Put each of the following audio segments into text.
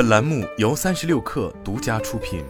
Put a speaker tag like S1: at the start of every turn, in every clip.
S1: 本栏目由三十六氪独家出品。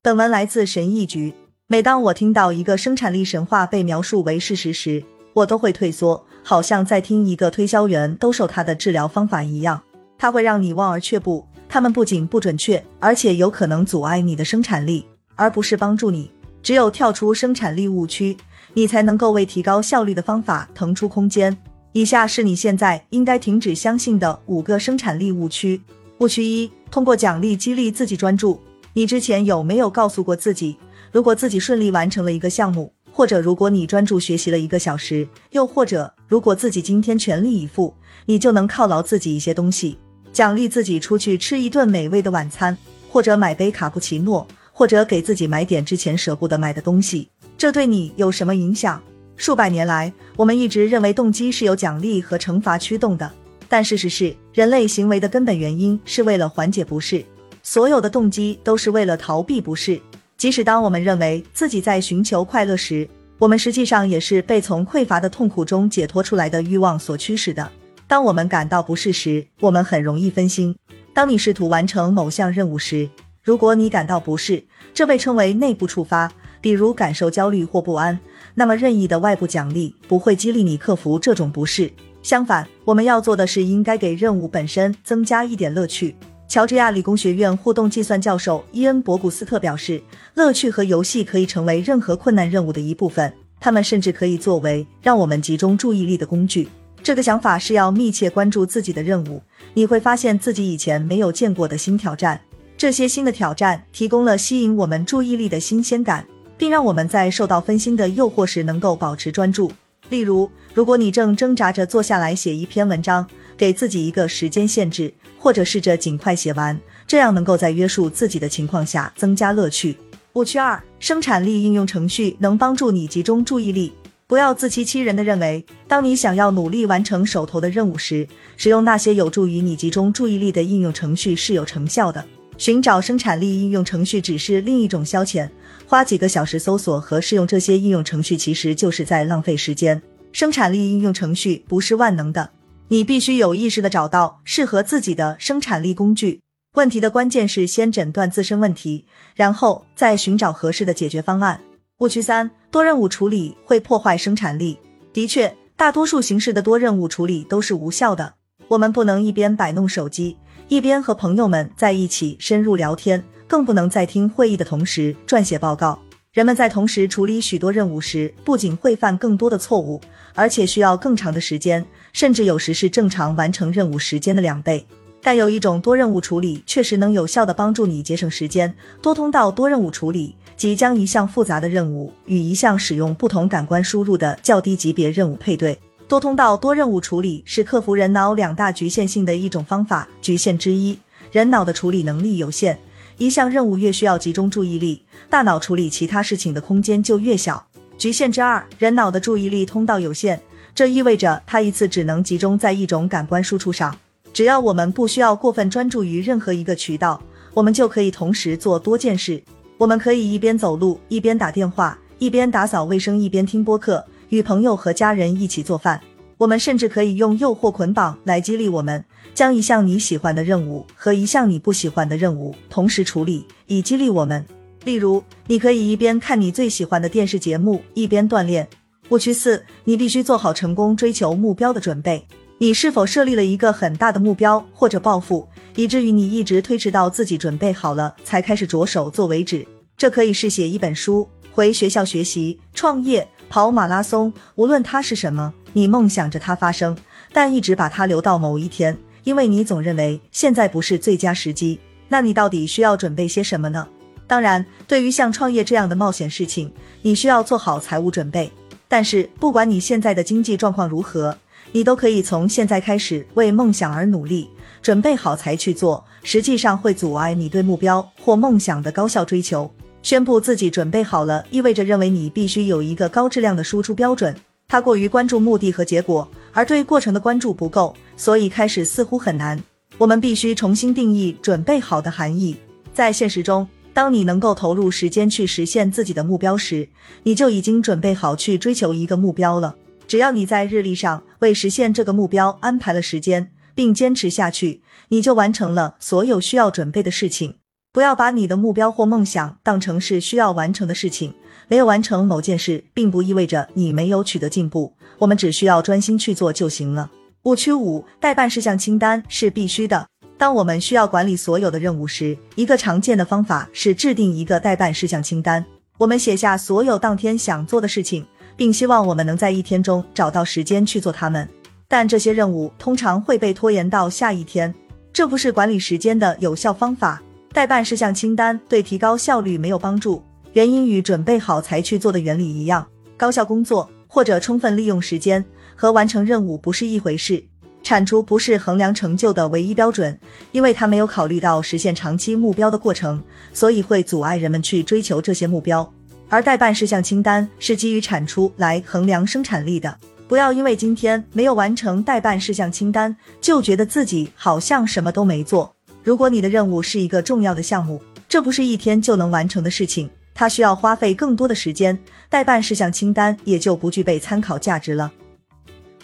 S2: 本文来自神意局。每当我听到一个生产力神话被描述为事实时，我都会退缩，好像在听一个推销员兜售他的治疗方法一样。它会让你望而却步。他们不仅不准确，而且有可能阻碍你的生产力，而不是帮助你。只有跳出生产力误区，你才能够为提高效率的方法腾出空间。以下是你现在应该停止相信的五个生产力误区。误区一：通过奖励激励自己专注。你之前有没有告诉过自己，如果自己顺利完成了一个项目，或者如果你专注学习了一个小时，又或者如果自己今天全力以赴，你就能犒劳自己一些东西，奖励自己出去吃一顿美味的晚餐，或者买杯卡布奇诺，或者给自己买点之前舍不得买的东西。这对你有什么影响？数百年来，我们一直认为动机是由奖励和惩罚驱动的，但事实是，人类行为的根本原因是为了缓解不适。所有的动机都是为了逃避不适。即使当我们认为自己在寻求快乐时，我们实际上也是被从匮乏的痛苦中解脱出来的欲望所驱使的。当我们感到不适时，我们很容易分心。当你试图完成某项任务时，如果你感到不适，这被称为内部触发，比如感受焦虑或不安。那么，任意的外部奖励不会激励你克服这种不适。相反，我们要做的是应该给任务本身增加一点乐趣。乔治亚理工学院互动计算教授伊恩·博古斯特表示，乐趣和游戏可以成为任何困难任务的一部分，他们甚至可以作为让我们集中注意力的工具。这个想法是要密切关注自己的任务，你会发现自己以前没有见过的新挑战。这些新的挑战提供了吸引我们注意力的新鲜感。并让我们在受到分心的诱惑时能够保持专注。例如，如果你正挣扎着坐下来写一篇文章，给自己一个时间限制，或者试着尽快写完，这样能够在约束自己的情况下增加乐趣。误区二：生产力应用程序能帮助你集中注意力。不要自欺欺人的认为，当你想要努力完成手头的任务时，使用那些有助于你集中注意力的应用程序是有成效的。寻找生产力应用程序只是另一种消遣。花几个小时搜索和试用这些应用程序，其实就是在浪费时间。生产力应用程序不是万能的，你必须有意识的找到适合自己的生产力工具。问题的关键是先诊断自身问题，然后再寻找合适的解决方案。误区三：多任务处理会破坏生产力。的确，大多数形式的多任务处理都是无效的。我们不能一边摆弄手机，一边和朋友们在一起深入聊天。更不能在听会议的同时撰写报告。人们在同时处理许多任务时，不仅会犯更多的错误，而且需要更长的时间，甚至有时是正常完成任务时间的两倍。但有一种多任务处理确实能有效的帮助你节省时间。多通道多任务处理即将一项复杂的任务与一项使用不同感官输入的较低级别任务配对。多通道多任务处理是克服人脑两大局限性的一种方法。局限之一，人脑的处理能力有限。一项任务越需要集中注意力，大脑处理其他事情的空间就越小。局限之二，人脑的注意力通道有限，这意味着它一次只能集中在一种感官输出上。只要我们不需要过分专注于任何一个渠道，我们就可以同时做多件事。我们可以一边走路，一边打电话，一边打扫卫生，一边听播客，与朋友和家人一起做饭。我们甚至可以用诱惑捆绑来激励我们。将一项你喜欢的任务和一项你不喜欢的任务同时处理，以激励我们。例如，你可以一边看你最喜欢的电视节目，一边锻炼。误区四：你必须做好成功追求目标的准备。你是否设立了一个很大的目标或者抱负，以至于你一直推迟到自己准备好了才开始着手做为止？这可以是写一本书、回学校学习、创业、跑马拉松，无论它是什么，你梦想着它发生，但一直把它留到某一天。因为你总认为现在不是最佳时机，那你到底需要准备些什么呢？当然，对于像创业这样的冒险事情，你需要做好财务准备。但是，不管你现在的经济状况如何，你都可以从现在开始为梦想而努力，准备好才去做，实际上会阻碍你对目标或梦想的高效追求。宣布自己准备好了，意味着认为你必须有一个高质量的输出标准。他过于关注目的和结果，而对过程的关注不够，所以开始似乎很难。我们必须重新定义“准备好”的含义。在现实中，当你能够投入时间去实现自己的目标时，你就已经准备好去追求一个目标了。只要你在日历上为实现这个目标安排了时间，并坚持下去，你就完成了所有需要准备的事情。不要把你的目标或梦想当成是需要完成的事情。没有完成某件事，并不意味着你没有取得进步。我们只需要专心去做就行了。误区五：代办事项清单是必须的。当我们需要管理所有的任务时，一个常见的方法是制定一个代办事项清单。我们写下所有当天想做的事情。并希望我们能在一天中找到时间去做它们，但这些任务通常会被拖延到下一天，这不是管理时间的有效方法。代办事项清单对提高效率没有帮助，原因与准备好才去做的原理一样，高效工作或者充分利用时间和完成任务不是一回事。产出不是衡量成就的唯一标准，因为它没有考虑到实现长期目标的过程，所以会阻碍人们去追求这些目标。而代办事项清单是基于产出来衡量生产力的。不要因为今天没有完成代办事项清单，就觉得自己好像什么都没做。如果你的任务是一个重要的项目，这不是一天就能完成的事情，它需要花费更多的时间，代办事项清单也就不具备参考价值了。